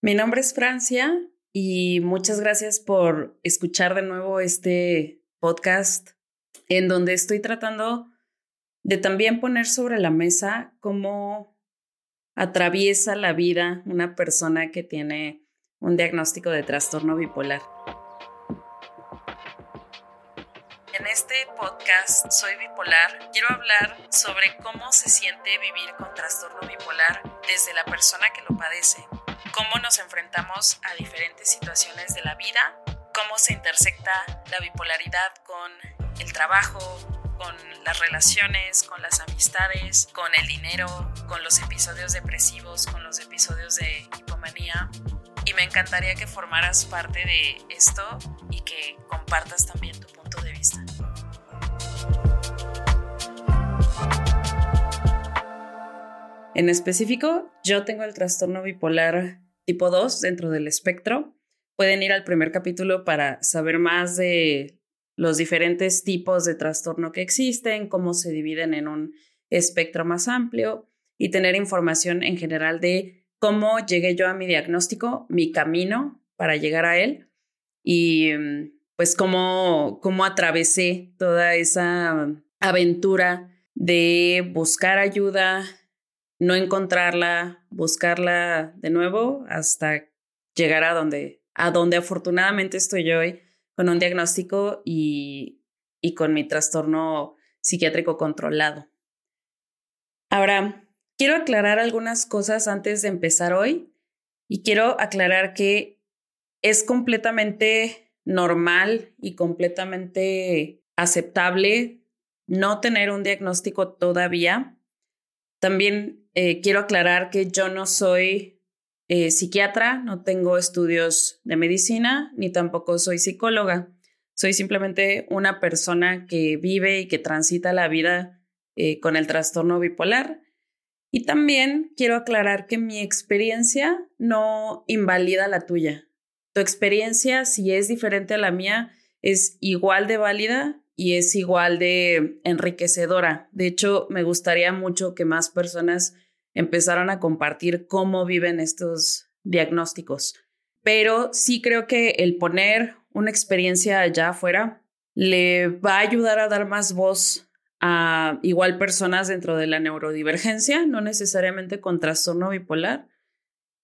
Mi nombre es Francia y muchas gracias por escuchar de nuevo este podcast en donde estoy tratando de también poner sobre la mesa cómo atraviesa la vida una persona que tiene un diagnóstico de trastorno bipolar. En este podcast Soy bipolar, quiero hablar sobre cómo se siente vivir con trastorno bipolar desde la persona que lo padece, cómo nos enfrentamos a diferentes situaciones de la vida, cómo se intersecta la bipolaridad con el trabajo, con las relaciones, con las amistades, con el dinero, con los episodios depresivos, con los episodios de hipomanía. Y me encantaría que formaras parte de esto y que compartas también tu punto de vista. En específico, yo tengo el trastorno bipolar tipo 2 dentro del espectro. Pueden ir al primer capítulo para saber más de los diferentes tipos de trastorno que existen, cómo se dividen en un espectro más amplio y tener información en general de cómo llegué yo a mi diagnóstico, mi camino para llegar a él y mm, pues cómo, cómo atravesé toda esa aventura de buscar ayuda, no encontrarla, buscarla de nuevo hasta llegar a donde, a donde afortunadamente estoy hoy con un diagnóstico y, y con mi trastorno psiquiátrico controlado. Ahora, quiero aclarar algunas cosas antes de empezar hoy y quiero aclarar que es completamente normal y completamente aceptable no tener un diagnóstico todavía. También eh, quiero aclarar que yo no soy eh, psiquiatra, no tengo estudios de medicina, ni tampoco soy psicóloga. Soy simplemente una persona que vive y que transita la vida eh, con el trastorno bipolar. Y también quiero aclarar que mi experiencia no invalida la tuya. Tu experiencia, si es diferente a la mía, es igual de válida y es igual de enriquecedora. De hecho, me gustaría mucho que más personas empezaron a compartir cómo viven estos diagnósticos. Pero sí creo que el poner una experiencia allá afuera le va a ayudar a dar más voz a igual personas dentro de la neurodivergencia, no necesariamente con trastorno bipolar.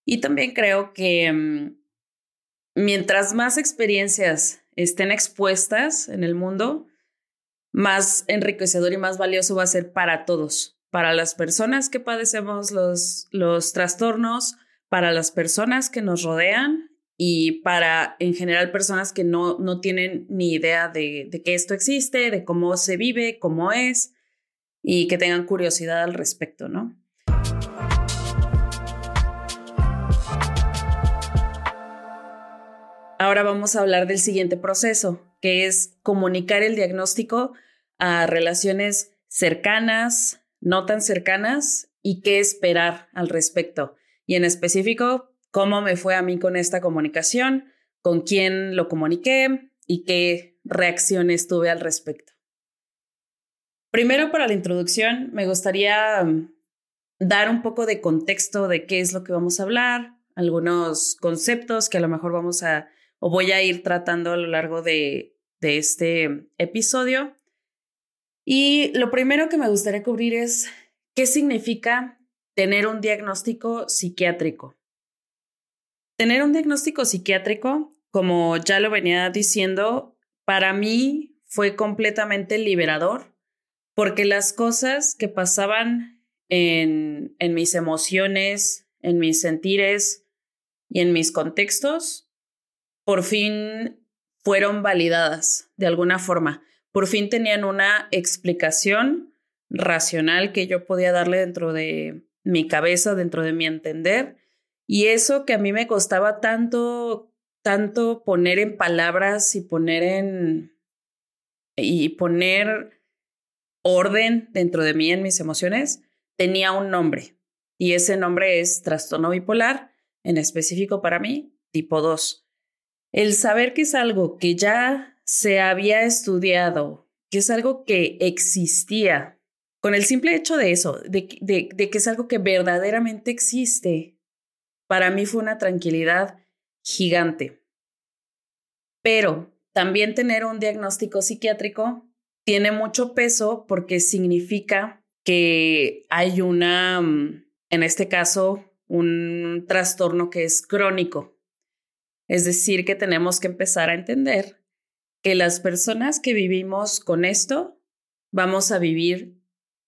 Y también creo que mm, mientras más experiencias estén expuestas en el mundo, más enriquecedor y más valioso va a ser para todos para las personas que padecemos los, los trastornos, para las personas que nos rodean y para en general personas que no, no tienen ni idea de, de que esto existe, de cómo se vive, cómo es y que tengan curiosidad al respecto, ¿no? Ahora vamos a hablar del siguiente proceso, que es comunicar el diagnóstico a relaciones cercanas, no tan cercanas y qué esperar al respecto. Y en específico, cómo me fue a mí con esta comunicación, con quién lo comuniqué y qué reacciones tuve al respecto. Primero, para la introducción, me gustaría mm, dar un poco de contexto de qué es lo que vamos a hablar, algunos conceptos que a lo mejor vamos a o voy a ir tratando a lo largo de, de este episodio y lo primero que me gustaría cubrir es qué significa tener un diagnóstico psiquiátrico. Tener un diagnóstico psiquiátrico, como ya lo venía diciendo, para mí fue completamente liberador porque las cosas que pasaban en, en mis emociones, en mis sentires y en mis contextos, por fin fueron validadas de alguna forma por fin tenían una explicación racional que yo podía darle dentro de mi cabeza, dentro de mi entender. Y eso que a mí me costaba tanto, tanto poner en palabras y poner en, y poner orden dentro de mí en mis emociones, tenía un nombre. Y ese nombre es trastorno bipolar, en específico para mí, tipo 2. El saber que es algo que ya se había estudiado, que es algo que existía, con el simple hecho de eso, de, que es algo que verdaderamente existe, para mí fue una tranquilidad gigante. Pero también tener un diagnóstico psiquiátrico tiene mucho peso porque significa que hay una, mm, en este caso, un trastorno que es crónico. Es decir, que tenemos que empezar a entender que las personas que vivimos con esto vamos a vivir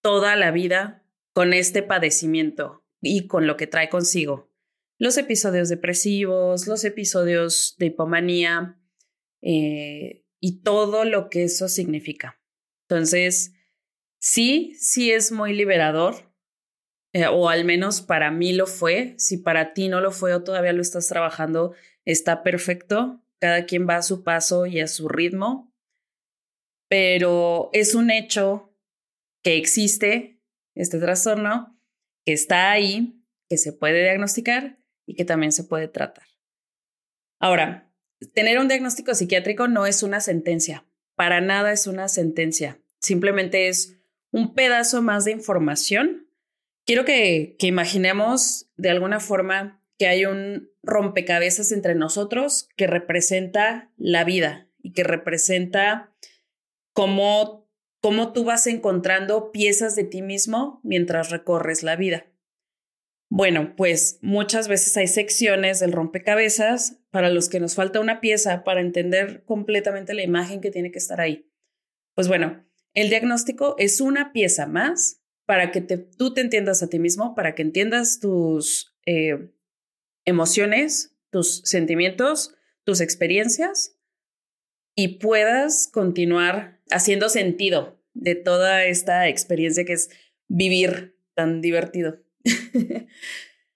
toda la vida con este padecimiento y con lo que trae consigo. Los episodios depresivos, los episodios de hipomanía eh, y todo lo que eso significa. Entonces, sí, sí es muy liberador, eh, o al menos para mí lo fue. Si para ti no lo fue o todavía lo estás trabajando, está perfecto. Cada quien va a su paso y a su ritmo. Pero es un hecho que existe este trastorno, que está ahí, que se puede diagnosticar y que también se puede tratar. Ahora, tener un diagnóstico psiquiátrico no es una sentencia, para nada es una sentencia, simplemente es un pedazo más de información. Quiero que, que imaginemos de alguna forma que hay un rompecabezas entre nosotros que representa la vida y que representa cómo, cómo tú vas encontrando piezas de ti mismo mientras recorres la vida. Bueno, pues muchas veces hay secciones del rompecabezas para los que nos falta una pieza para entender completamente la imagen que tiene que estar ahí. Pues bueno, el diagnóstico es una pieza más para que tú te entiendas a ti mismo, para que entiendas tus eh, emociones, tus sentimientos, tus experiencias y puedas continuar haciendo sentido de toda esta experiencia que es vivir tan divertido.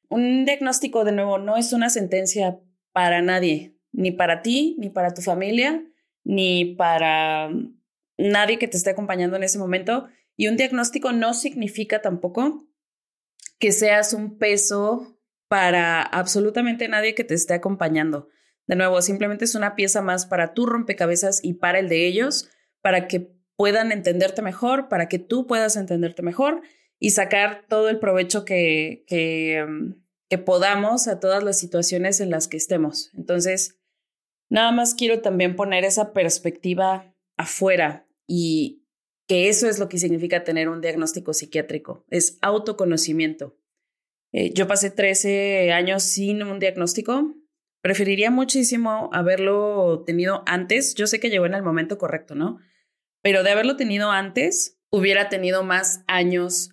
Un diagnóstico, de nuevo, no es una sentencia para nadie, ni para ti, ni para tu familia, ni para nadie que te esté acompañando en ese momento. Y un diagnóstico no significa tampoco que seas un peso para absolutamente nadie que te esté acompañando. De nuevo, simplemente es una pieza más para tu rompecabezas y para el de ellos, para que puedan entenderte mejor, para que tú puedas entenderte mejor y sacar todo el provecho que, que, que podamos a todas las situaciones en las que estemos. Entonces, nada más quiero también poner esa perspectiva afuera y que eso es lo que significa tener un diagnóstico psiquiátrico, es autoconocimiento. Eh, yo pasé 13 años sin un diagnóstico. Preferiría muchísimo haberlo tenido antes. Yo sé que llegó en el momento correcto, ¿no? Pero de haberlo tenido antes, hubiera tenido más años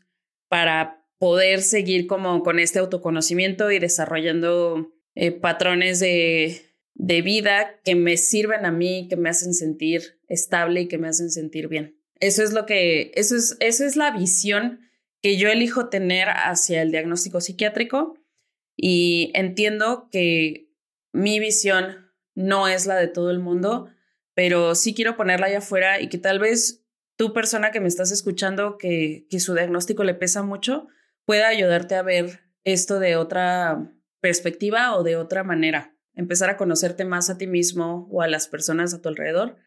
para poder seguir como con este autoconocimiento y desarrollando eh, patrones de, de vida que me sirven a mí, que me hacen sentir estable y que me hacen sentir bien. Eso es lo que, eso es, esa es la visión que yo elijo tener hacia el diagnóstico psiquiátrico y entiendo que mi visión no es la de todo el mundo, pero sí quiero ponerla allá afuera y que tal vez tú persona que me estás escuchando que, que su diagnóstico le pesa mucho, pueda ayudarte a ver esto de otra perspectiva o de otra manera. Empezar a conocerte más a ti mismo o a las personas a tu alrededor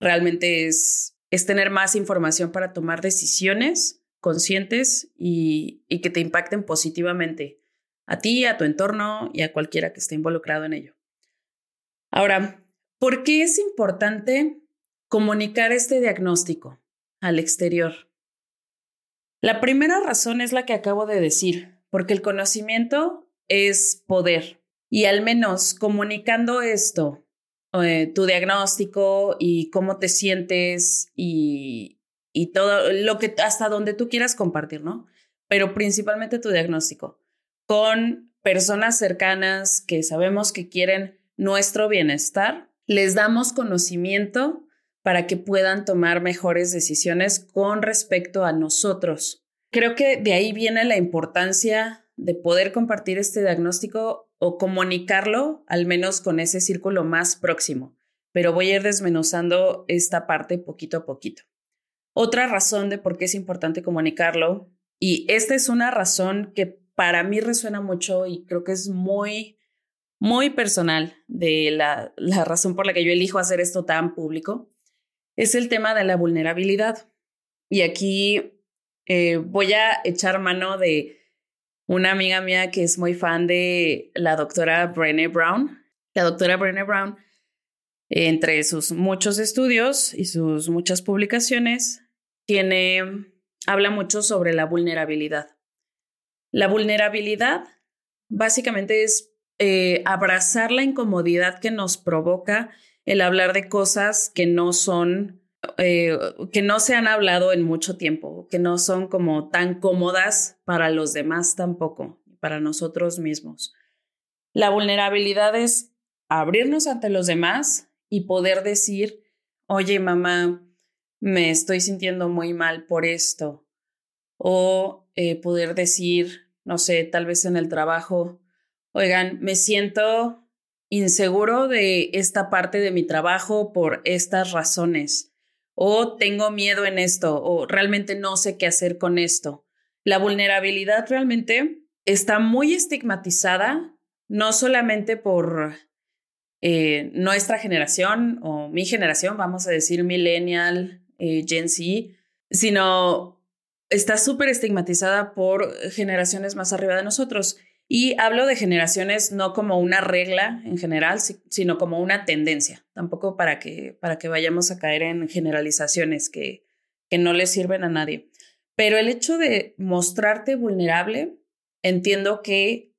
realmente es, es tener más información para tomar decisiones conscientes y, que te impacten positivamente a ti, a tu entorno y a cualquiera que esté involucrado en ello. Ahora, ¿por qué es importante comunicar este diagnóstico? al exterior. La primera razón es la que acabo de decir, porque el conocimiento es poder y al menos comunicando esto, eh, tu diagnóstico y cómo te sientes y, y todo lo que hasta donde tú quieras compartir, ¿no? Pero principalmente tu diagnóstico con personas cercanas que sabemos que quieren nuestro bienestar, les damos conocimiento para que puedan tomar mejores decisiones con respecto a nosotros. Creo que de ahí viene la importancia de poder compartir este diagnóstico o comunicarlo, al menos con ese círculo más próximo. Pero voy a ir desmenuzando esta parte poquito a poquito. Otra razón de por qué es importante comunicarlo, y esta es una razón que para mí resuena mucho y creo que es muy, muy personal de la, la razón por la que yo elijo hacer esto tan público, es el tema de la vulnerabilidad. Y aquí eh, voy a echar mano de una amiga mía que es muy fan de la doctora Brené Brown. La doctora Brené Brown, entre sus muchos estudios y sus muchas publicaciones, tiene, habla mucho sobre la vulnerabilidad. La vulnerabilidad básicamente es eh, abrazar la incomodidad que nos provoca el hablar de cosas que no son, eh, que no se han hablado en mucho tiempo, que no son como tan cómodas para los demás tampoco, para nosotros mismos. La vulnerabilidad es abrirnos ante los demás y poder decir, oye mamá, me estoy sintiendo muy mal por esto. O eh, poder decir, no sé, tal vez en el trabajo, oigan, me siento inseguro de esta parte de mi trabajo por estas razones, o tengo miedo en esto, o realmente no sé qué hacer con esto. La vulnerabilidad realmente está muy estigmatizada, no solamente por eh, nuestra generación o mi generación, vamos a decir millennial, eh, Gen Z, sino está súper estigmatizada por generaciones más arriba de nosotros. Y hablo de generaciones no como una regla en general, sino como una tendencia, tampoco para que, para que vayamos a caer en generalizaciones que, que no le sirven a nadie. Pero el hecho de mostrarte vulnerable, entiendo que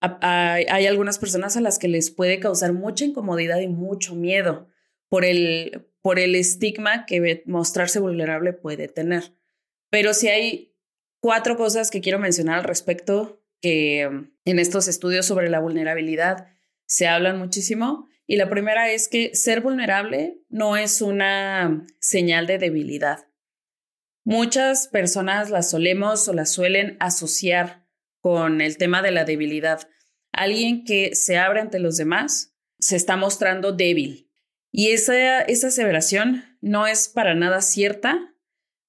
hay algunas personas a las que les puede causar mucha incomodidad y mucho miedo por el, por el estigma que mostrarse vulnerable puede tener. Pero si hay cuatro cosas que quiero mencionar al respecto que mm, en estos estudios sobre la vulnerabilidad se hablan muchísimo. Y la primera es que ser vulnerable no es una señal de debilidad. Muchas personas las solemos o las suelen asociar con el tema de la debilidad. Alguien que se abre ante los demás se está mostrando débil. Y esa, esa aseveración no es para nada cierta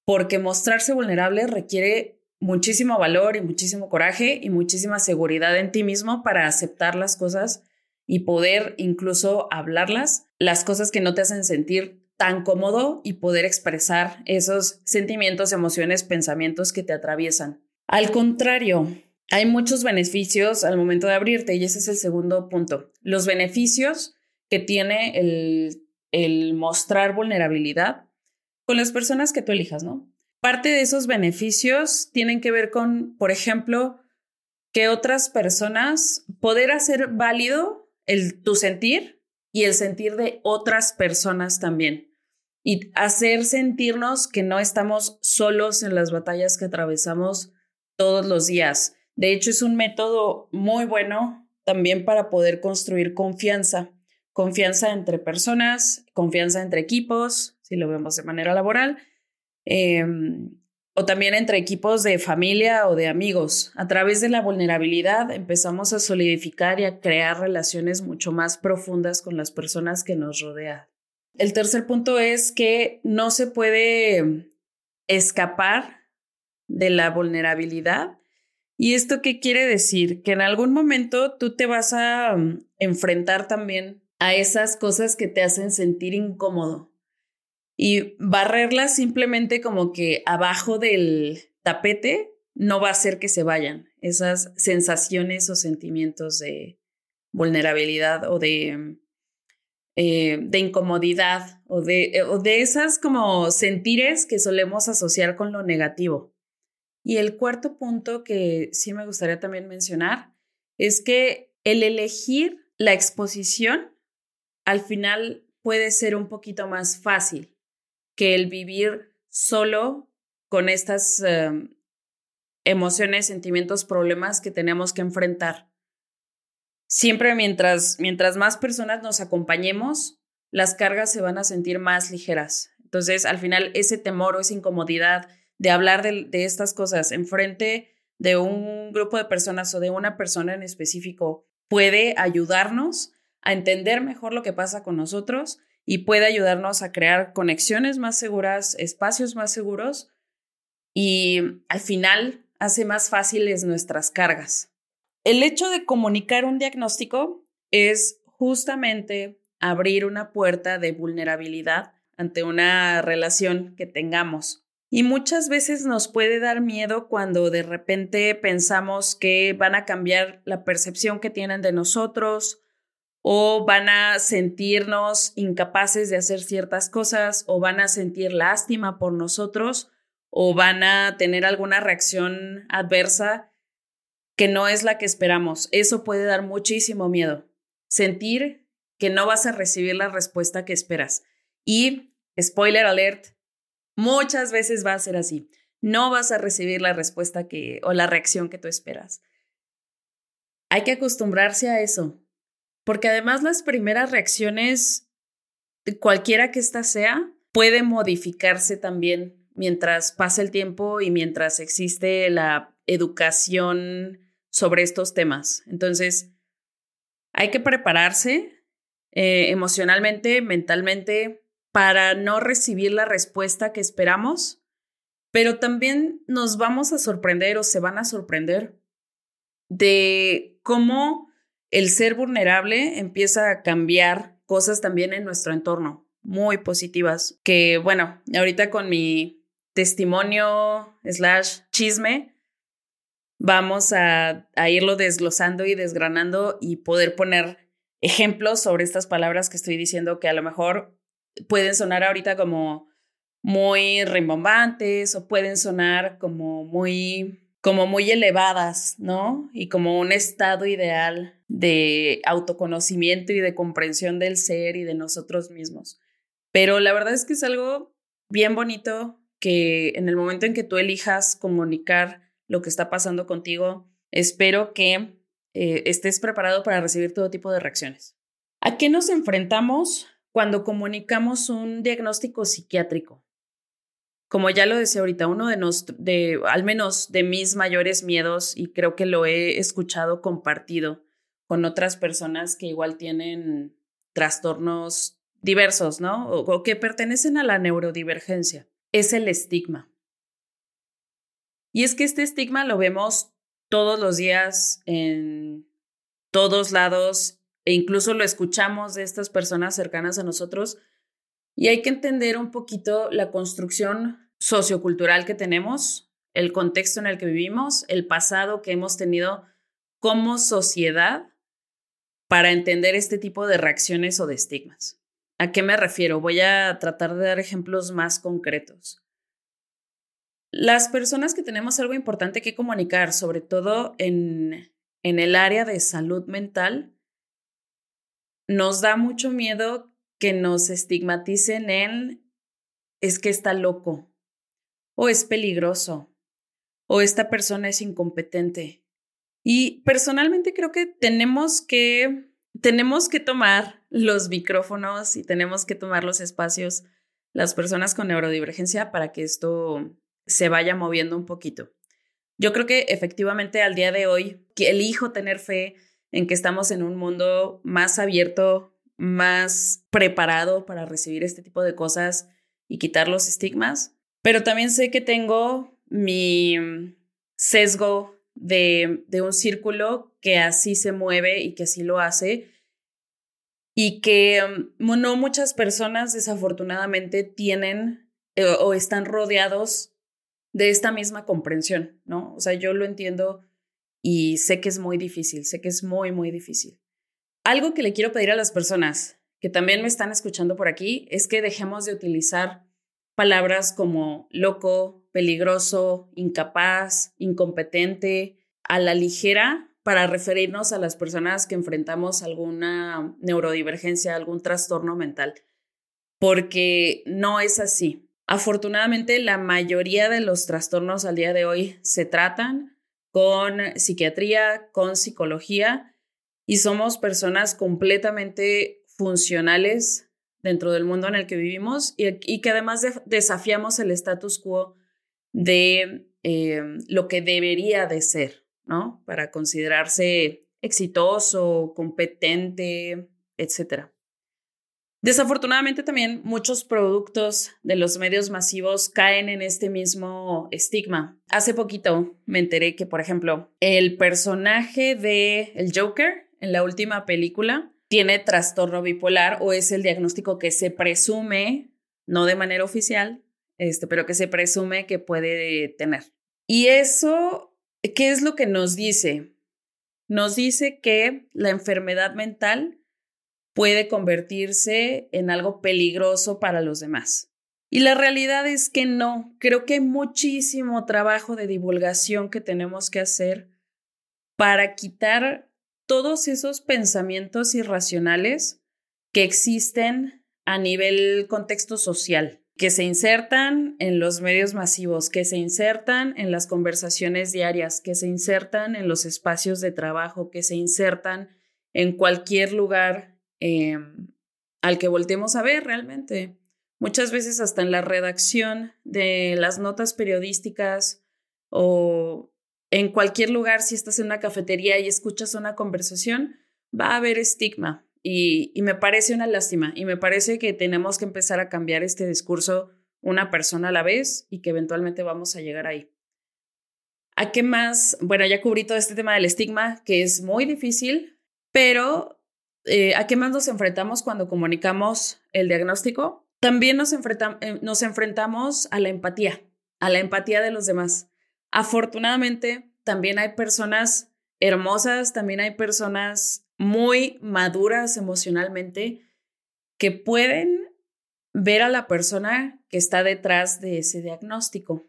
porque mostrarse vulnerable requiere muchísimo valor y muchísimo coraje y muchísima seguridad en ti mismo para aceptar las cosas y poder incluso hablarlas, las cosas que no te hacen sentir tan cómodo y poder expresar esos sentimientos, emociones, pensamientos que te atraviesan. Al contrario, hay muchos beneficios al momento de abrirte y ese es el segundo punto. Los beneficios que tiene el, mostrar vulnerabilidad con las personas que tú elijas, ¿no? Parte de esos beneficios tienen que ver con, por ejemplo, que otras personas, poder hacer válido el, tu sentir y el sentir de otras personas también. Y hacer sentirnos que no estamos solos en las batallas que atravesamos todos los días. De hecho, es un método muy bueno también para poder construir confianza. Confianza entre personas, confianza entre equipos, si lo vemos de manera laboral, Em, o también entre equipos de familia o de amigos. A través de la vulnerabilidad empezamos a solidificar y a crear relaciones mucho más profundas con las personas que nos rodean. El tercer punto es que no se puede escapar de la vulnerabilidad. ¿Y esto qué quiere decir? Que en algún momento tú te vas a mm, enfrentar también a esas cosas que te hacen sentir incómodo, y barrerlas simplemente como que abajo del tapete no va a hacer que se vayan esas sensaciones o sentimientos de vulnerabilidad o de, eh, de incomodidad o de, o de esas como sentires que solemos asociar con lo negativo. Y el cuarto punto que sí me gustaría también mencionar es que el elegir la exposición al final puede ser un poquito más fácil que el vivir solo con estas em, emociones, sentimientos, problemas que tenemos que enfrentar. Siempre mientras, mientras más personas nos acompañemos, las cargas se van a sentir más ligeras. Entonces, al final, ese temor o esa incomodidad de hablar de, de estas cosas enfrente de un grupo de personas o de una persona en específico puede ayudarnos a entender mejor lo que pasa con nosotros y puede ayudarnos a crear conexiones más seguras, espacios más seguros y al final hace más fáciles nuestras cargas. El hecho de comunicar un diagnóstico es justamente abrir una puerta de vulnerabilidad ante una relación que tengamos. Y muchas veces nos puede dar miedo cuando de repente pensamos que van a cambiar la percepción que tienen de nosotros o van a sentirnos incapaces de hacer ciertas cosas o van a sentir lástima por nosotros o van a tener alguna reacción adversa que no es la que esperamos. Eso puede dar muchísimo miedo. Sentir que no vas a recibir la respuesta que esperas. Y, spoiler alert, Muchas veces va a ser así. No vas a recibir la respuesta que o la reacción que tú esperas. Hay que acostumbrarse a eso, porque además las primeras reacciones, cualquiera que ésta sea, puede modificarse también mientras pasa el tiempo y mientras existe la educación sobre estos temas. Entonces, hay que prepararse eh, emocionalmente, mentalmente, para no recibir la respuesta que esperamos, pero también nos vamos a sorprender o se van a sorprender de cómo el ser vulnerable empieza a cambiar cosas también en nuestro entorno, muy positivas, que bueno, ahorita con mi testimonio slash chisme, vamos a, a irlo desglosando y desgranando y poder poner ejemplos sobre estas palabras que estoy diciendo que a lo mejor pueden sonar ahorita como muy rimbombantes o pueden sonar como muy como muy elevadas, ¿no? Y como un estado ideal de autoconocimiento y de comprensión del ser y de nosotros mismos. Pero la verdad es que es algo bien bonito que en el momento en que tú elijas comunicar lo que está pasando contigo, espero que eh, estés preparado para recibir todo tipo de reacciones. ¿A qué nos enfrentamos cuando comunicamos un diagnóstico psiquiátrico. Como ya lo decía ahorita, uno de, nos, de al menos de mis mayores miedos, y creo que lo he escuchado compartido con otras personas que igual tienen trastornos diversos, ¿no? O, o que pertenecen a la neurodivergencia, es el estigma. Y es que este estigma lo vemos todos los días en todos lados e incluso lo escuchamos de estas personas cercanas a nosotros. Y hay que entender un poquito la construcción sociocultural que tenemos, el contexto en el que vivimos, el pasado que hemos tenido como sociedad para entender este tipo de reacciones o de estigmas. ¿A qué me refiero? Voy a tratar de dar ejemplos más concretos. Las personas que tenemos algo importante que comunicar, sobre todo en, en el área de salud mental, nos da mucho miedo que nos estigmaticen en es que está loco o es peligroso o esta persona es incompetente. Y personalmente creo que tenemos que tenemos que tomar los micrófonos y tenemos que tomar los espacios las personas con neurodivergencia para que esto se vaya moviendo un poquito. Yo creo que efectivamente al día de hoy que elijo tener fe en que estamos en un mundo más abierto, más preparado para recibir este tipo de cosas y quitar los estigmas. Pero también sé que tengo mi sesgo de, de un círculo que así se mueve y que así lo hace y que mm, no muchas personas desafortunadamente tienen eh, o están rodeados de esta misma comprensión, ¿no? O sea, yo lo entiendo y sé que es muy difícil, sé que es muy, muy difícil. Algo que le quiero pedir a las personas que también me están escuchando por aquí es que dejemos de utilizar palabras como loco, peligroso, incapaz, incompetente, a la ligera para referirnos a las personas que enfrentamos alguna neurodivergencia, algún trastorno mental, porque no es así. Afortunadamente, la mayoría de los trastornos al día de hoy se tratan, con psiquiatría, con psicología y somos personas completamente funcionales dentro del mundo en el que vivimos y, que además desafiamos el status quo de eh, lo que debería de ser, ¿no? Para considerarse exitoso, competente, etcétera. Desafortunadamente también muchos productos de los medios masivos caen en este mismo estigma. Hace poquito me enteré que, por ejemplo, el personaje de el Joker en la última película tiene trastorno bipolar o es el diagnóstico que se presume, no de manera oficial, este, pero que se presume que puede tener. Y eso, ¿qué es lo que nos dice? Nos dice que la enfermedad mental puede convertirse en algo peligroso para los demás. Y la realidad es que no, creo que hay muchísimo trabajo de divulgación que tenemos que hacer para quitar todos esos pensamientos irracionales que existen a nivel contexto social, que se insertan en los medios masivos, que se insertan en las conversaciones diarias, que se insertan en los espacios de trabajo, que se insertan en cualquier lugar em, al que volteemos a ver realmente. Muchas veces hasta en la redacción de las notas periodísticas o en cualquier lugar, si estás en una cafetería y escuchas una conversación, va a haber estigma. Y, me parece una lástima y me parece que tenemos que empezar a cambiar este discurso una persona a la vez y que eventualmente vamos a llegar ahí. ¿A qué más? Bueno, ya cubrí todo este tema del estigma, que es muy difícil, pero eh, ¿a qué más nos enfrentamos cuando comunicamos el diagnóstico? También nos, eh, nos enfrentamos a la empatía, a la empatía de los demás. Afortunadamente, también hay personas hermosas, también hay personas muy maduras emocionalmente que pueden ver a la persona que está detrás de ese diagnóstico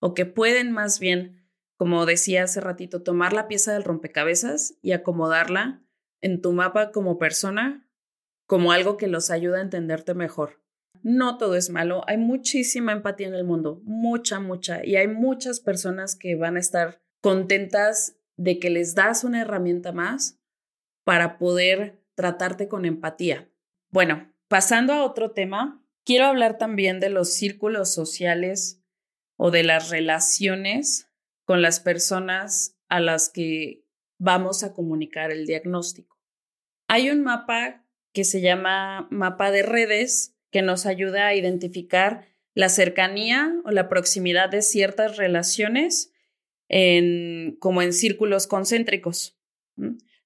o que pueden más bien, como decía hace ratito, tomar la pieza del rompecabezas y acomodarla en tu mapa como persona como algo que los ayuda a entenderte mejor. No todo es malo, hay muchísima empatía en el mundo, mucha, mucha, y hay muchas personas que van a estar contentas de que les das una herramienta más para poder tratarte con empatía. Bueno, pasando a otro tema, quiero hablar también de los círculos sociales o de las relaciones con las personas a las que vamos a comunicar el diagnóstico. Hay un mapa que se llama mapa de redes, que nos ayuda a identificar la cercanía o la proximidad de ciertas relaciones como en círculos concéntricos.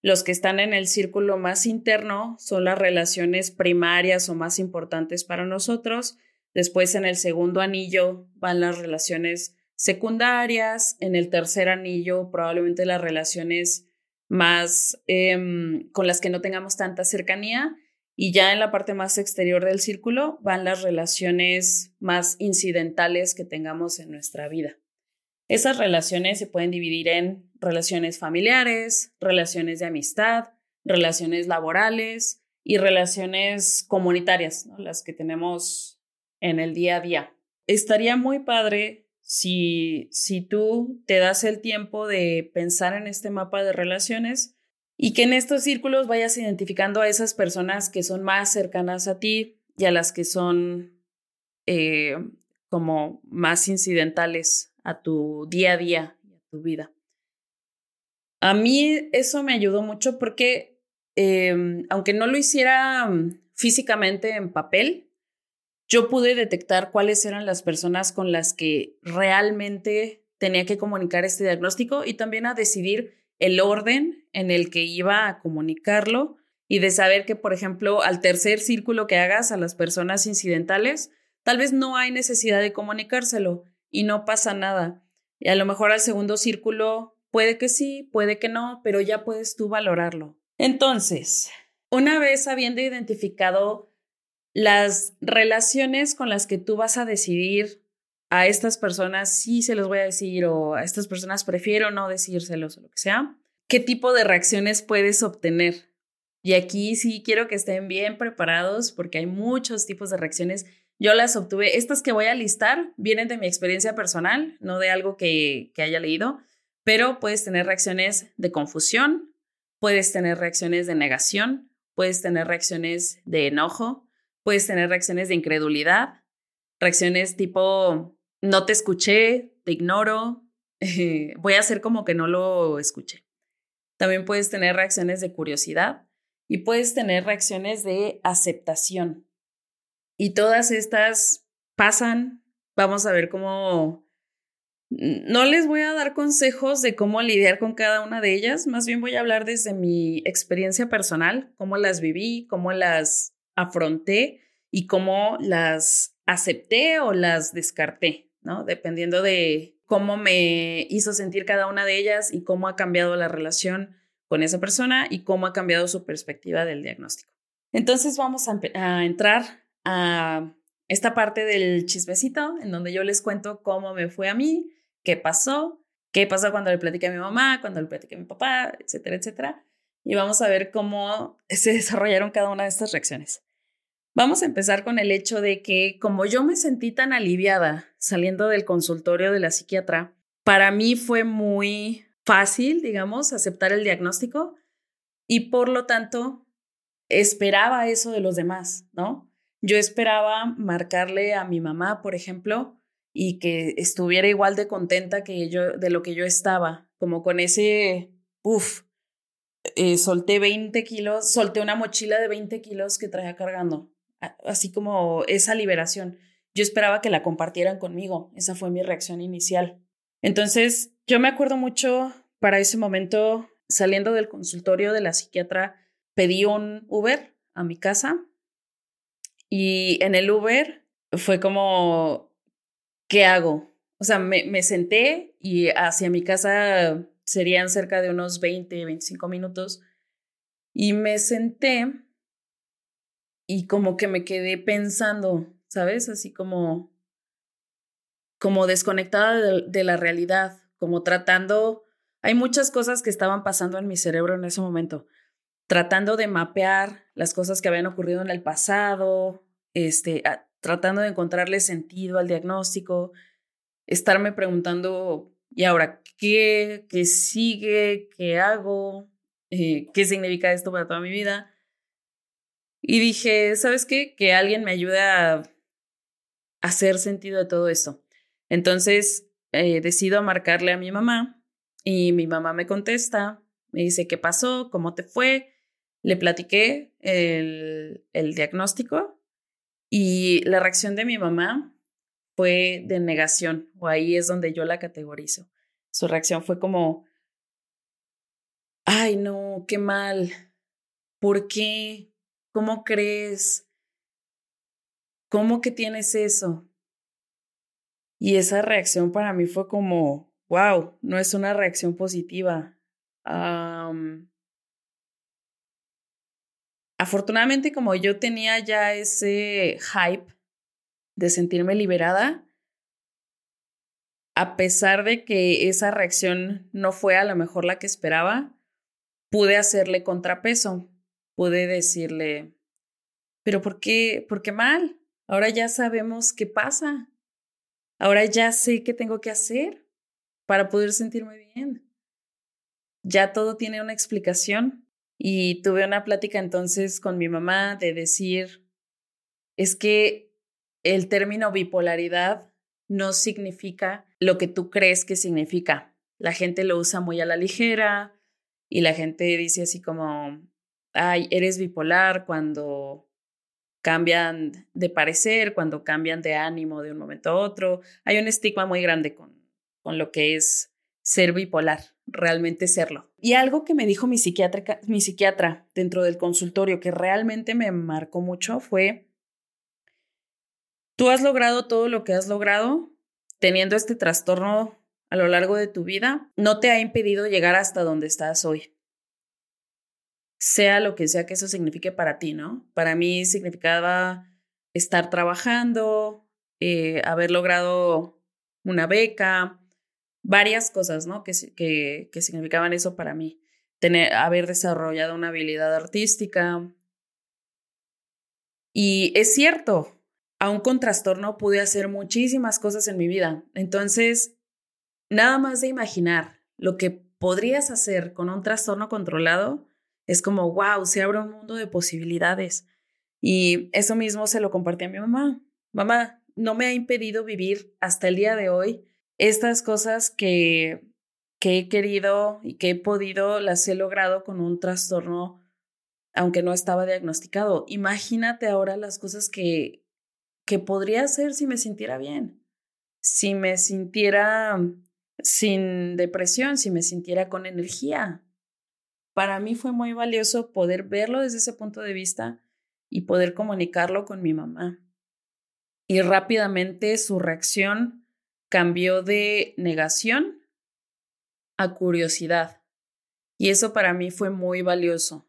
Los que están en el círculo más interno son las relaciones primarias o más importantes para nosotros. Después en el segundo anillo van las relaciones secundarias. En el tercer anillo probablemente las relaciones más em, con las que no tengamos tanta cercanía. Y ya en la parte más exterior del círculo van las relaciones más incidentales que tengamos en nuestra vida. Esas relaciones se pueden dividir en relaciones familiares, relaciones de amistad, relaciones laborales y relaciones comunitarias, las que tenemos en el día a día. Estaría muy padre si, si tú te das el tiempo de pensar en este mapa de relaciones y que en estos círculos vayas identificando a esas personas que son más cercanas a ti y a las que son eh, como más incidentales a tu día a día y a tu vida. A mí eso me ayudó mucho porque em, aunque no lo hiciera mm, físicamente en papel, yo pude detectar cuáles eran las personas con las que realmente tenía que comunicar este diagnóstico y también a decidir el orden en el que iba a comunicarlo y de saber que, por ejemplo, al tercer círculo que hagas a las personas incidentales, tal vez no hay necesidad de comunicárselo y no pasa nada. Y a lo mejor al segundo círculo puede que sí, puede que no, pero ya puedes tú valorarlo. Entonces, una vez habiendo identificado las relaciones con las que tú vas a decidir a estas personas sí se los voy a decir o a estas personas prefiero no decírselos o lo que sea, qué tipo de reacciones puedes obtener. Y aquí sí quiero que estén bien preparados porque hay muchos tipos de reacciones. Yo las obtuve, estas que voy a listar vienen de mi experiencia personal, no de algo que, que haya leído, pero puedes tener reacciones de confusión, puedes tener reacciones de negación, puedes tener reacciones de enojo, Puedes tener reacciones de incredulidad, reacciones tipo, no te escuché, te ignoro, voy a hacer como que no lo escuché. También puedes tener reacciones de curiosidad y puedes tener reacciones de aceptación. Y todas estas pasan, vamos a ver cómo... No les voy a dar consejos de cómo lidiar con cada una de ellas, más bien voy a hablar desde mi experiencia personal, cómo las viví, cómo las afronté y cómo las acepté o las descarté, ¿no? Dependiendo de cómo me hizo sentir cada una de ellas y cómo ha cambiado la relación con esa persona y cómo ha cambiado su perspectiva del diagnóstico. Entonces vamos a, entrar a esta parte del chismecito en donde yo les cuento cómo me fue a mí, qué pasó, qué pasó cuando le platiqué a mi mamá, cuando le platiqué a mi papá, etcétera, etcétera. Y vamos a ver cómo se desarrollaron cada una de estas reacciones. Vamos a empezar con el hecho de que como yo me sentí tan aliviada saliendo del consultorio de la psiquiatra, para mí fue muy fácil, digamos, aceptar el diagnóstico y por lo tanto esperaba eso de los demás, ¿no? Yo esperaba marcarle a mi mamá, por ejemplo, y que estuviera igual de contenta que yo de lo que yo estaba, como con ese, uff, eh, solté 20 kilos, solté una mochila de 20 kilos que traía cargando, así como esa liberación. Yo esperaba que la compartieran conmigo, esa fue mi reacción inicial. Entonces, yo me acuerdo mucho para ese momento, saliendo del consultorio de la psiquiatra, pedí un Uber a mi casa y en el Uber fue como, ¿qué hago? O sea, me, me senté y hacia mi casa serían cerca de unos 20, 25 minutos. Y me senté y como que me quedé pensando, ¿sabes? Así como, como desconectada de, la realidad, como tratando, hay muchas cosas que estaban pasando en mi cerebro en ese momento tratando de mapear las cosas que habían ocurrido en el pasado, este, tratando de encontrarle sentido al diagnóstico, estarme preguntando, ¿y ahora qué? ¿Qué sigue? ¿Qué hago? Eh, ¿Qué significa esto para toda mi vida? Y dije, ¿sabes qué? Que alguien me ayude a hacer sentido de todo esto. Entonces eh, decido marcarle a mi mamá y mi mamá me contesta, me dice, ¿qué pasó? ¿Cómo te fue? Le platiqué el, el diagnóstico y la reacción de mi mamá fue de negación, o ahí es donde yo la categorizo. Su reacción fue como, ay no, qué mal, ¿por qué? ¿Cómo crees? ¿Cómo que tienes eso? Y esa reacción para mí fue como, wow, no es una reacción positiva. afortunadamente como yo tenía ya ese hype de sentirme liberada, a pesar de que esa reacción no fue a lo mejor la que esperaba, pude hacerle contrapeso, pude decirle, pero ¿por qué, por qué mal? Ahora ya sabemos qué pasa. Ahora ya sé qué tengo que hacer para poder sentirme bien. Ya todo tiene una explicación. Y tuve una plática entonces con mi mamá de decir, es que el término bipolaridad no significa lo que tú crees que significa. La gente lo usa muy a la ligera y la gente dice así como, ay, eres bipolar cuando cambian de parecer, cuando cambian de ánimo de un momento a otro. Hay un estigma muy grande con, con lo que es ser bipolar, realmente serlo. Y algo que me dijo mi psiquiatra, mi psiquiatra dentro del consultorio que realmente me marcó mucho fue, tú has logrado todo lo que has logrado teniendo este trastorno a lo largo de tu vida, no te ha impedido llegar hasta donde estás hoy. Sea lo que sea que eso signifique para ti, ¿no? Para mí significaba estar trabajando, eh, haber logrado una beca, varias cosas, ¿no? Que, que, que significaban eso para mí. Tener, haber desarrollado una habilidad artística. Y es cierto, aún con trastorno pude hacer muchísimas cosas en mi vida. Entonces, nada más de imaginar lo que podrías hacer con un trastorno controlado, es como, wow, se abre un mundo de posibilidades. Y eso mismo se lo compartí a mi mamá. Mamá, no me ha impedido vivir hasta el día de hoy estas cosas que, que he querido y que he podido, las he logrado con un trastorno, aunque no estaba diagnosticado. Imagínate ahora las cosas que, que podría hacer si me sintiera bien, si me sintiera sin depresión, si me sintiera con energía. Para mí fue muy valioso poder verlo desde ese punto de vista y poder comunicarlo con mi mamá. y rápidamente su reacción cambió de negación a curiosidad. Y eso para mí fue muy valioso.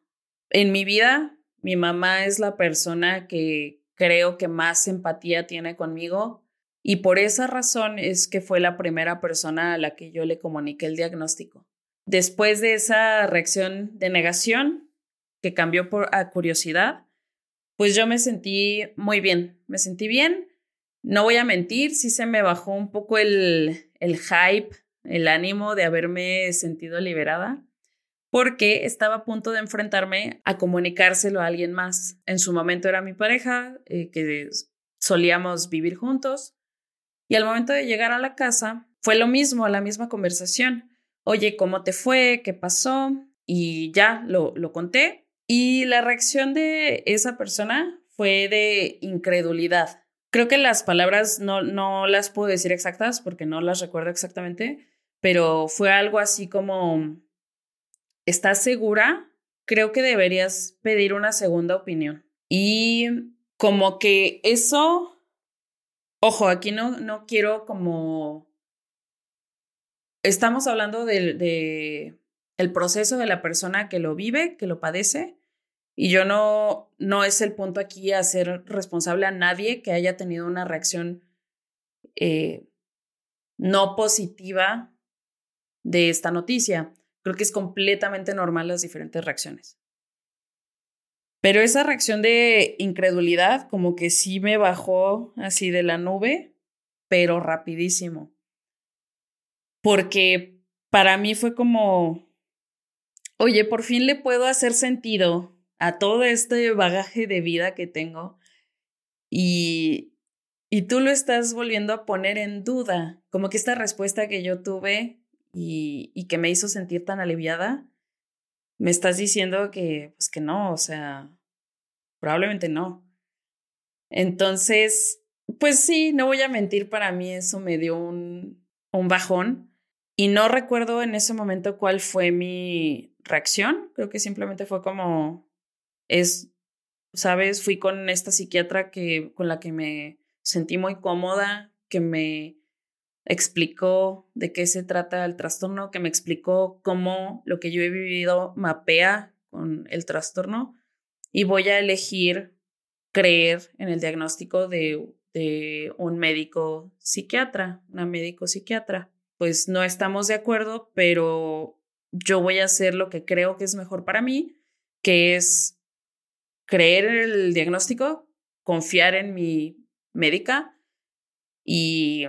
En mi vida, mi mamá es la persona que creo que más empatía tiene conmigo y por esa razón es que fue la primera persona a la que yo le comuniqué el diagnóstico. Después de esa reacción de negación, que cambió por a curiosidad, pues yo me sentí muy bien, me sentí bien. No voy a mentir, sí se me bajó un poco el, el hype, el ánimo de haberme sentido liberada, porque estaba a punto de enfrentarme a comunicárselo a alguien más. En su momento era mi pareja, eh, que solíamos vivir juntos, y al momento de llegar a la casa fue lo mismo, la misma conversación. Oye, ¿cómo te fue? ¿Qué pasó? Y ya lo, lo conté. Y la reacción de esa persona fue de incredulidad. Creo que las palabras no, no las puedo decir exactas porque no las recuerdo exactamente, pero fue algo así como, ¿estás segura? Creo que deberías pedir una segunda opinión. Y como que eso, ojo, aquí no, no quiero como, estamos hablando del de el proceso de la persona que lo vive, que lo padece, y yo no, no es el punto aquí hacer responsable a nadie que haya tenido una reacción eh, no positiva de esta noticia. Creo que es completamente normal las diferentes reacciones. Pero esa reacción de incredulidad como que sí me bajó así de la nube, pero rapidísimo. Porque para mí fue como, oye, por fin le puedo hacer sentido a todo este bagaje de vida que tengo y, y tú lo estás volviendo a poner en duda, como que esta respuesta que yo tuve y, y que me hizo sentir tan aliviada, me estás diciendo que, pues que no, o sea, probablemente no. Entonces, pues sí, no voy a mentir, para mí eso me dio un, un bajón y no recuerdo en ese momento cuál fue mi reacción, creo que simplemente fue como, es, sabes, fui con esta psiquiatra que, con la que me sentí muy cómoda, que me explicó de qué se trata el trastorno, que me explicó cómo lo que yo he vivido mapea con el trastorno y voy a elegir creer en el diagnóstico de, de un médico psiquiatra, una médico psiquiatra. Pues no estamos de acuerdo, pero yo voy a hacer lo que creo que es mejor para mí, que es creer en el diagnóstico, confiar en mi médica y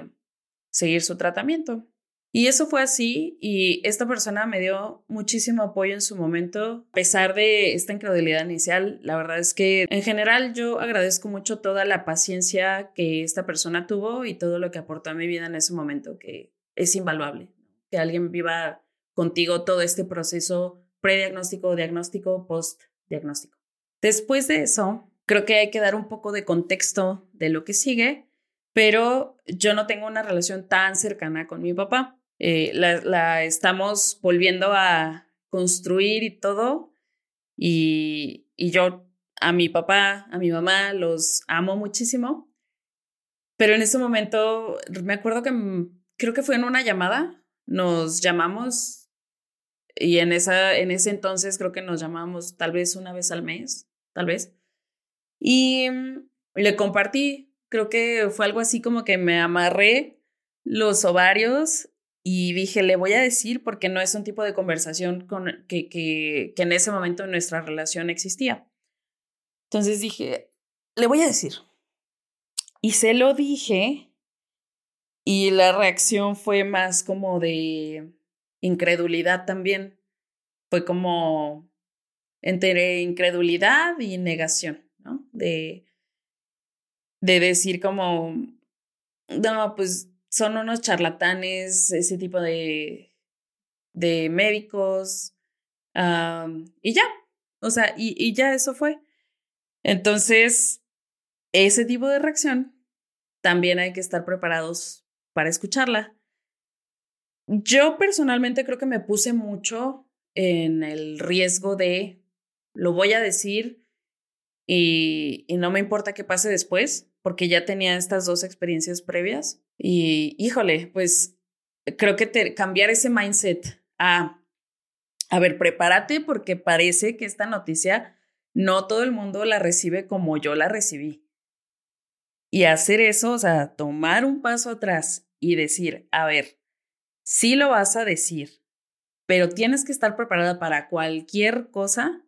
seguir su tratamiento. Y eso fue así y esta persona me dio muchísimo apoyo en su momento, a pesar de esta incredulidad inicial. La verdad es que en general yo agradezco mucho toda la paciencia que esta persona tuvo y todo lo que aportó a mi vida en ese momento, que es invaluable. Que alguien viva contigo todo este proceso prediagnóstico, diagnóstico, postdiagnóstico. Después de eso, creo que hay que dar un poco de contexto de lo que sigue, pero yo no tengo una relación tan cercana con mi papá. Eh, la, estamos volviendo a construir y todo, y, y yo a mi papá, a mi mamá, los amo muchísimo, pero en ese momento me acuerdo que creo que fue en una llamada, nos llamamos y en, esa, en ese entonces creo que nos llamamos tal vez una vez al mes tal vez. Y mm, le compartí, creo que fue algo así como que me amarré los ovarios y dije, le voy a decir porque no es un tipo de conversación con, que, que, que en ese momento en nuestra relación existía. Entonces dije, le voy a decir. Y se lo dije y la reacción fue más como de incredulidad también. Fue como, entre incredulidad y negación, ¿no? De, de decir como, no, pues son unos charlatanes, ese tipo de, de médicos, y ya, o sea, y, y ya eso fue. Entonces, ese tipo de reacción también hay que estar preparados para escucharla. Yo personalmente creo que me puse mucho en el riesgo de lo voy a decir y, no me importa qué pase después, porque ya tenía estas dos experiencias previas. Y híjole, pues creo que cambiar ese mindset a, a ver, prepárate porque parece que esta noticia no todo el mundo la recibe como yo la recibí. Y hacer eso, o sea, tomar un paso atrás y decir, a ver, sí lo vas a decir, pero tienes que estar preparada para cualquier cosa,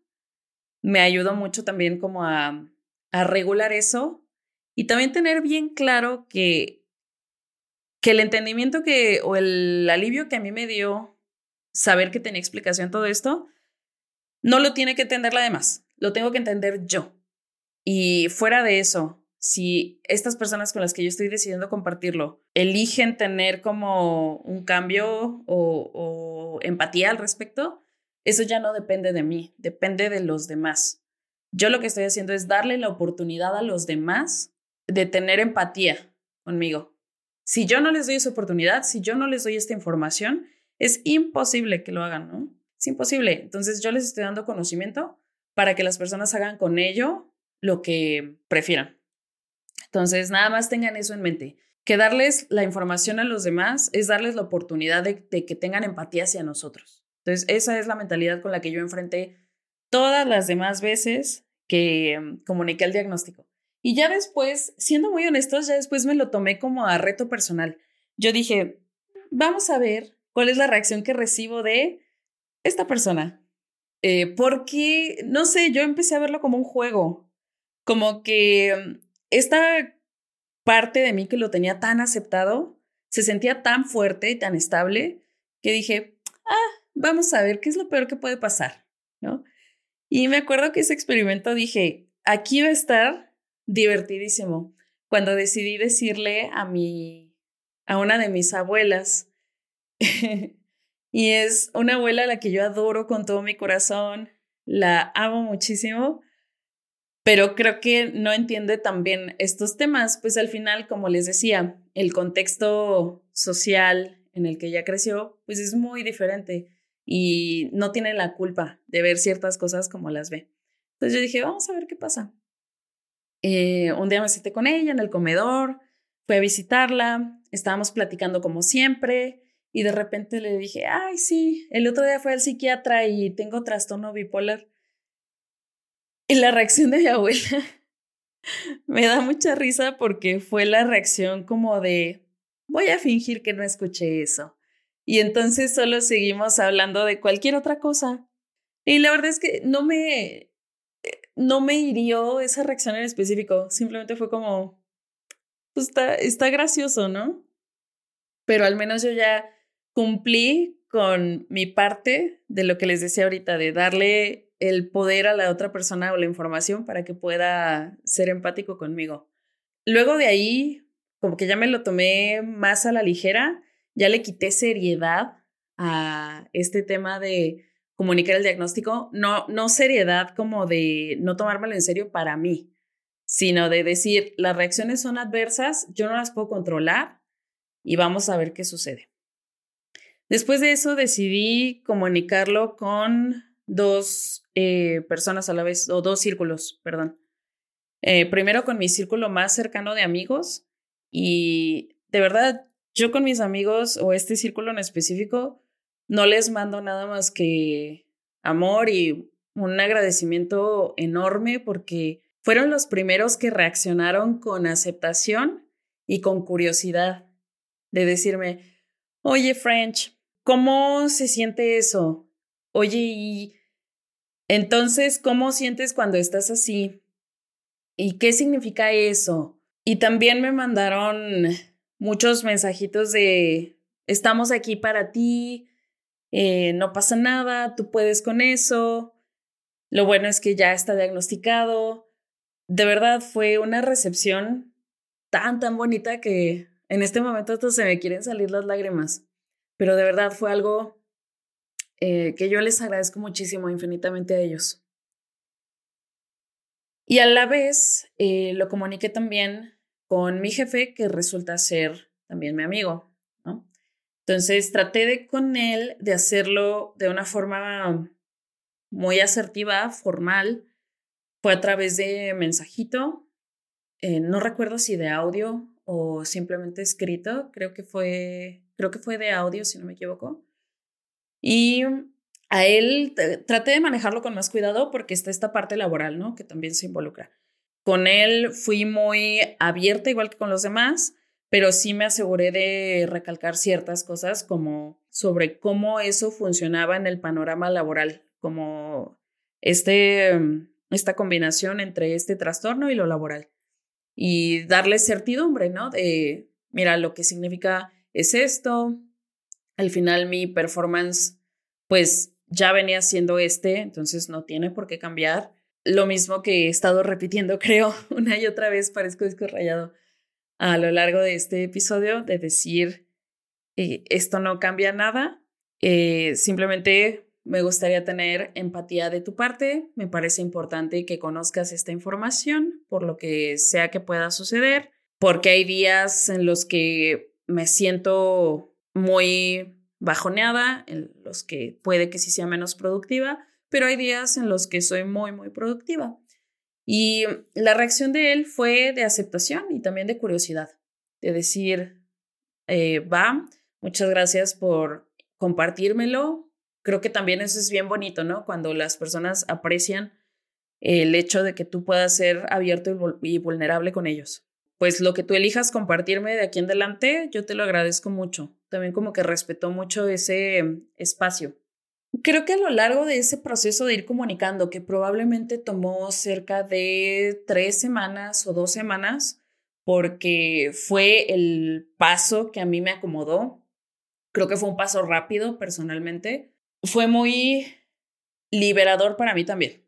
me ayudó mucho también como a, a regular eso y también tener bien claro que, que el entendimiento que o el alivio que a mí me dio saber que tenía explicación todo esto, no lo tiene que entender la demás, lo tengo que entender yo. Y fuera de eso, si estas personas con las que yo estoy decidiendo compartirlo eligen tener como un cambio o, empatía al respecto, eso ya no depende de mí, depende de los demás. Yo lo que estoy haciendo es darle la oportunidad a los demás de tener empatía conmigo. Si yo no les doy esa oportunidad, si yo no les doy esta información, es imposible que lo hagan, ¿no? Es imposible. Entonces yo les estoy dando conocimiento para que las personas hagan con ello lo que prefieran. Entonces, nada más tengan eso en mente, que darles la información a los demás es darles la oportunidad de, que tengan empatía hacia nosotros. Entonces, esa es la mentalidad con la que yo enfrenté todas las demás veces que mm, comuniqué el diagnóstico. Y ya después, siendo muy honestos, ya después me lo tomé como a reto personal. Yo dije, vamos a ver cuál es la reacción que recibo de esta persona. Eh, porque, no sé, yo empecé a verlo como un juego, como que mm, esta parte de mí que lo tenía tan aceptado se sentía tan fuerte y tan estable que dije, ah, vamos a ver qué es lo peor que puede pasar, ¿no? Y me acuerdo que ese experimento dije, aquí va a estar divertidísimo. Cuando decidí decirle a mi, a una de mis abuelas, y es una abuela a la que yo adoro con todo mi corazón, la amo muchísimo, pero creo que no entiende también estos temas, pues al final, como les decía, el contexto social en el que ella creció, pues es muy diferente y no tiene la culpa de ver ciertas cosas como las ve. Entonces yo dije, vamos a ver qué pasa. Eh, un día me senté con ella en el comedor, fui a visitarla, estábamos platicando como siempre y de repente le dije, ay, sí, el otro día fue al psiquiatra y tengo trastorno bipolar. Y la reacción de mi abuela me da mucha risa porque fue la reacción como de, voy a fingir que no escuché eso. Y entonces solo seguimos hablando de cualquier otra cosa. Y la verdad es que no me, no me hirió esa reacción en específico. Simplemente fue como, pues está, está gracioso, ¿no? Pero al menos yo ya cumplí con mi parte de lo que les decía ahorita, de darle el poder a la otra persona o la información para que pueda ser empático conmigo. Luego de ahí, como que ya me lo tomé más a la ligera, ya le quité seriedad a este tema de comunicar el diagnóstico, no, no seriedad como de no tomármelo en serio para mí, sino de decir, las reacciones son adversas, yo no las puedo controlar y vamos a ver qué sucede. Después de eso decidí comunicarlo con dos eh, personas a la vez, o dos círculos, perdón. Eh, primero con mi círculo más cercano de amigos y de verdad, yo con mis amigos o este círculo en específico, no les mando nada más que amor y un agradecimiento enorme porque fueron los primeros que reaccionaron con aceptación y con curiosidad de decirme, oye French, ¿cómo se siente eso? Oye, y entonces, ¿cómo sientes cuando estás así? ¿Y qué significa eso? Y también me mandaron muchos mensajitos de, estamos aquí para ti, eh, no pasa nada, tú puedes con eso, lo bueno es que ya está diagnosticado. De verdad fue una recepción tan, tan bonita que en este momento se me quieren salir las lágrimas, pero de verdad fue algo eh, que yo les agradezco muchísimo, infinitamente a ellos. Y a la vez eh, lo comuniqué también con mi jefe, que resulta ser también mi amigo. Entonces traté de con él de hacerlo de una forma muy asertiva, formal. Fue a través de mensajito. eh, no recuerdo si de audio o simplemente escrito, creo que fue, creo que fue de audio, si no me equivoco. Y a él traté de manejarlo con más cuidado porque está esta parte laboral, ¿no? Que también se involucra. Con él fui muy abierta, igual que con los demás, pero sí me aseguré de recalcar ciertas cosas como sobre cómo eso funcionaba en el panorama laboral, como este, esta combinación entre este trastorno y lo laboral. Y darle certidumbre, ¿no? De, mira, lo que significa es esto. Al final mi performance, pues ya venía siendo este, entonces no tiene por qué cambiar. Lo mismo que he estado repitiendo, creo, una y otra vez, parezco disco rayado a lo largo de este episodio, de decir, eh, esto no cambia nada, eh, simplemente me gustaría tener empatía de tu parte, me parece importante que conozcas esta información por lo que sea que pueda suceder, porque hay días en los que me siento muy bajoneada, en los que puede que sí sea menos productiva, pero hay días en los que soy muy, muy productiva. Y la reacción de él fue de aceptación y también de curiosidad, de decir, eh, va, muchas gracias por compartírmelo. Creo que también eso es bien bonito, ¿no? Cuando las personas aprecian el hecho de que tú puedas ser abierto y vulnerable con ellos pues lo que tú elijas compartirme de aquí en adelante, yo te lo agradezco mucho. También como que respetó mucho ese espacio. Creo que a lo largo de ese proceso de ir comunicando, que probablemente tomó cerca de tres semanas o dos semanas, porque fue el paso que a mí me acomodó, creo que fue un paso rápido personalmente, fue muy liberador para mí también.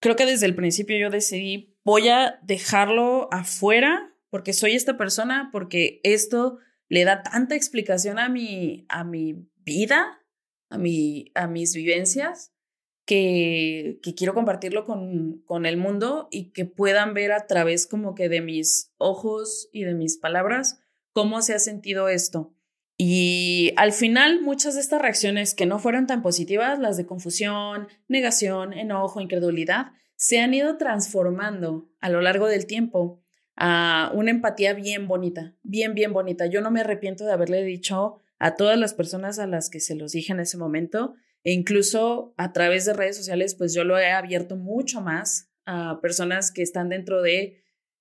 Creo que desde el principio yo decidí voy a dejarlo afuera porque soy esta persona, porque esto le da tanta explicación a mi, a mi vida, a, mi, a mis vivencias, que, quiero compartirlo con, con el mundo y que puedan ver a través como que de mis ojos y de mis palabras cómo se ha sentido esto. Y al final, muchas de estas reacciones que no fueron tan positivas, las de confusión, negación, enojo, incredulidad, se han ido transformando a lo largo del tiempo a una empatía bien bonita, bien, bien bonita. Yo no me arrepiento de haberle dicho a todas las personas a las que se los dije en ese momento e incluso a través de redes sociales, pues yo lo he abierto mucho más a personas que están dentro de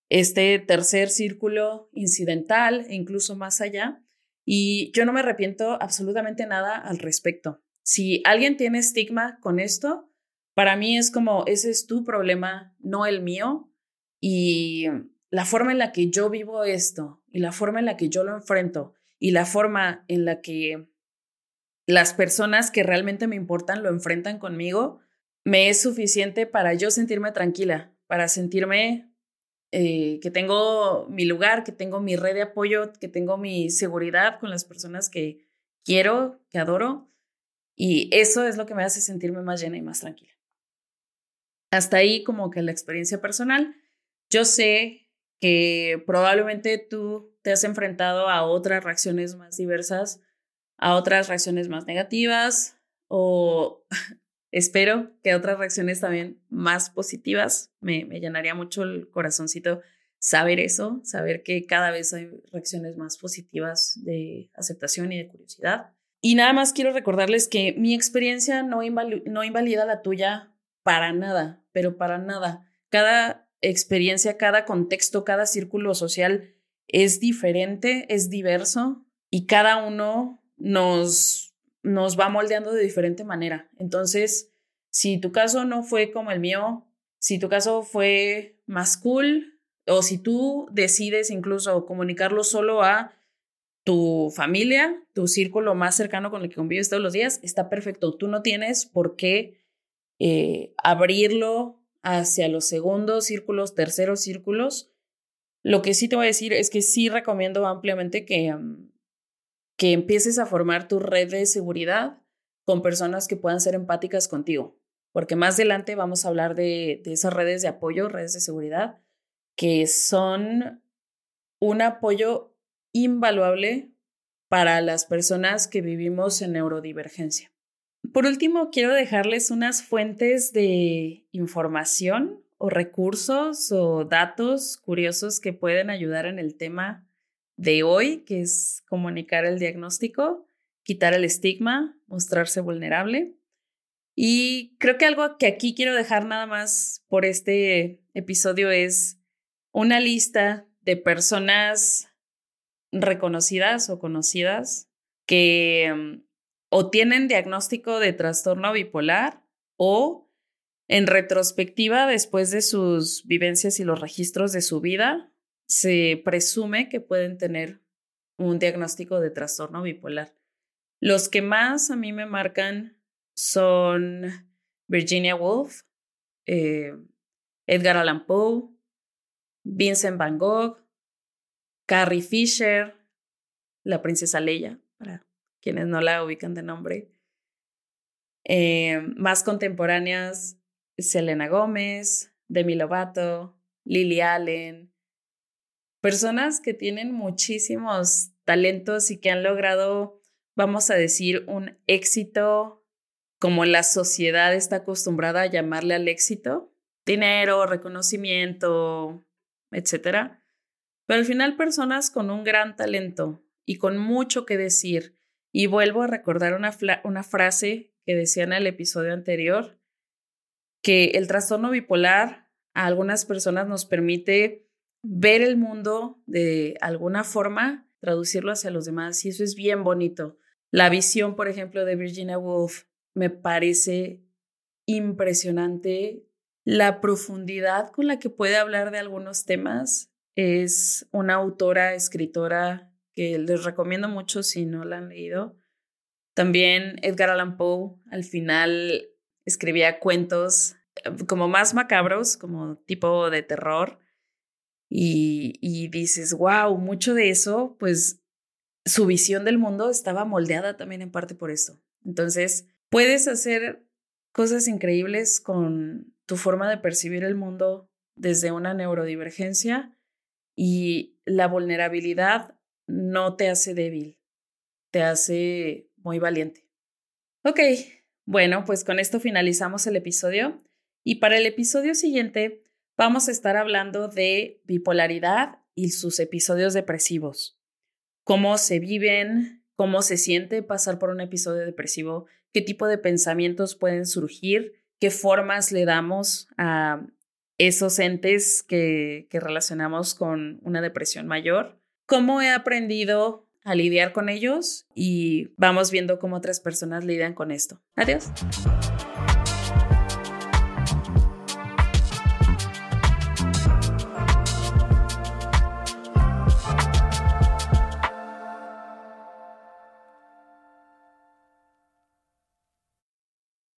este tercer círculo incidental e incluso más allá. Y yo no me arrepiento absolutamente nada al respecto. Si alguien tiene estigma con esto, para mí es como, ese es tu problema, no el mío. Y la forma en la que yo vivo esto y la forma en la que yo lo enfrento y la forma en la que las personas que realmente me importan lo enfrentan conmigo, me es suficiente para yo sentirme tranquila, para sentirme eh, que tengo mi lugar, que tengo mi red de apoyo, que tengo mi seguridad con las personas que quiero, que adoro. Y eso es lo que me hace sentirme más llena y más tranquila. Hasta ahí como que la experiencia personal. Yo sé que probablemente tú te has enfrentado a otras reacciones más diversas, a otras reacciones más negativas o espero que otras reacciones también más positivas. Me, llenaría mucho el corazoncito saber eso, saber que cada vez hay reacciones más positivas de aceptación y de curiosidad. Y nada más quiero recordarles que mi experiencia no invalida la tuya para nada pero para nada. Cada experiencia, cada contexto, cada círculo social es diferente, es diverso y cada uno nos, nos va moldeando de diferente manera. Entonces, si tu caso no fue como el mío, si tu caso fue más cool o si tú decides incluso comunicarlo solo a tu familia, tu círculo más cercano con el que convives todos los días, está perfecto. Tú no tienes por qué eh, abrirlo hacia los segundos círculos, terceros círculos. Lo que sí te voy a decir es que sí recomiendo ampliamente que, que empieces a formar tu red de seguridad con personas que puedan ser empáticas contigo, porque más adelante vamos a hablar de, de esas redes de apoyo, redes de seguridad, que son un apoyo invaluable para las personas que vivimos en neurodivergencia. Por último, quiero dejarles unas fuentes de información o recursos o datos curiosos que pueden ayudar en el tema de hoy, que es comunicar el diagnóstico, quitar el estigma, mostrarse vulnerable. Y creo que algo que aquí quiero dejar nada más por este episodio es una lista de personas reconocidas o conocidas que mm, o tienen diagnóstico de trastorno bipolar o en retrospectiva, después de sus vivencias y los registros de su vida, se presume que pueden tener un diagnóstico de trastorno bipolar. Los que más a mí me marcan son Virginia Woolf, eh, Edgar Allan Poe, Vincent Van Gogh, Carrie Fisher, la princesa Leia, quienes no la ubican de nombre. Eh, más contemporáneas, Selena Gómez, Demi Lovato, Lily Allen. Personas que tienen muchísimos talentos y que han logrado, vamos a decir, un éxito como la sociedad está acostumbrada a llamarle al éxito. Dinero, reconocimiento, etc. Pero al final personas con un gran talento y con mucho que decir. Y vuelvo a recordar una, una frase que decía en el episodio anterior, que el trastorno bipolar a algunas personas nos permite ver el mundo de alguna forma, traducirlo hacia los demás, y eso es bien bonito. La visión, por ejemplo, de Virginia Woolf me parece impresionante. La profundidad con la que puede hablar de algunos temas es una autora, escritora que les recomiendo mucho si no la han leído. También Edgar Allan Poe al final escribía cuentos eh, como más macabros, como tipo de terror. Y, y dices, wow, mucho de eso, pues su visión del mundo estaba moldeada también en parte por esto. Entonces, puedes hacer cosas increíbles con tu forma de percibir el mundo desde una neurodivergencia y la vulnerabilidad no te hace débil, te hace muy valiente. Ok, bueno, pues con esto finalizamos el episodio y para el episodio siguiente vamos a estar hablando de bipolaridad y sus episodios depresivos, cómo se viven, cómo se siente pasar por un episodio depresivo, qué tipo de pensamientos pueden surgir, qué formas le damos a esos entes que, que relacionamos con una depresión mayor, cómo he aprendido a lidiar con ellos y vamos viendo cómo otras personas lidian con esto. Adiós.